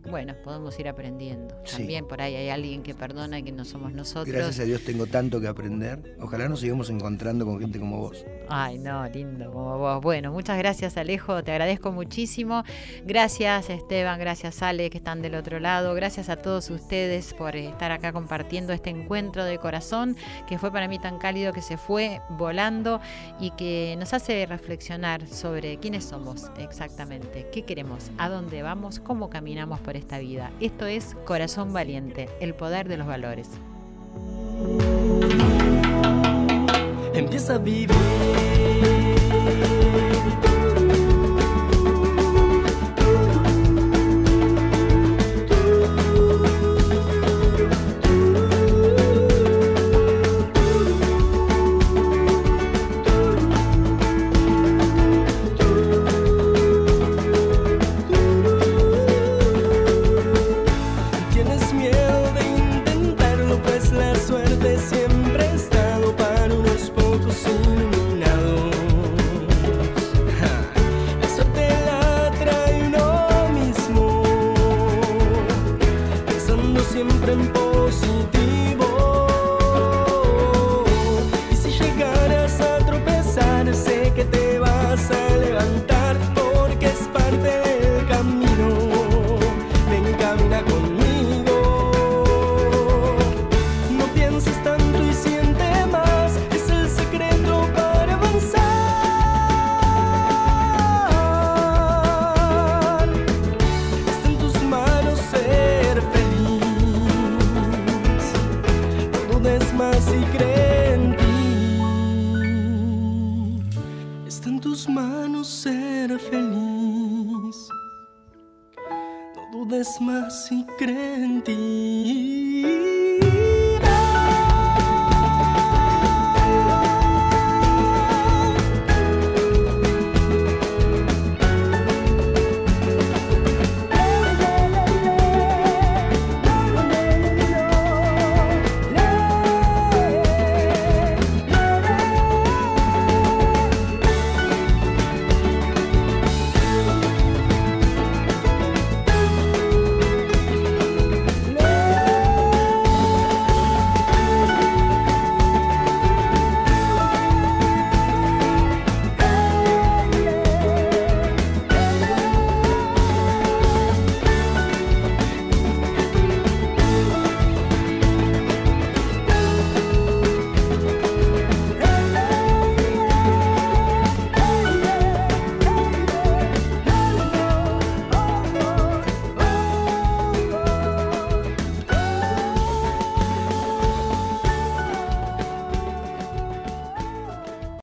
Bueno, podemos ir aprendiendo. También por ahí hay alguien que perdona y que no somos nosotros. Gracias a Dios tengo tanto que aprender. Ojalá nos sigamos encontrando con gente como vos. Ay, no, lindo como vos. Bueno, muchas gracias Alejo, te agradezco muchísimo. Gracias Esteban, gracias Ale que están del otro lado. Gracias a todos ustedes por estar acá compartiendo este encuentro de corazón que fue para mí tan cálido que se fue volando y que nos hace reflexionar sobre quiénes somos exactamente, qué queremos, a dónde vamos, cómo caminamos por esta vida. Esto es Corazón Valiente, el poder de los valores. Empieza a vivir.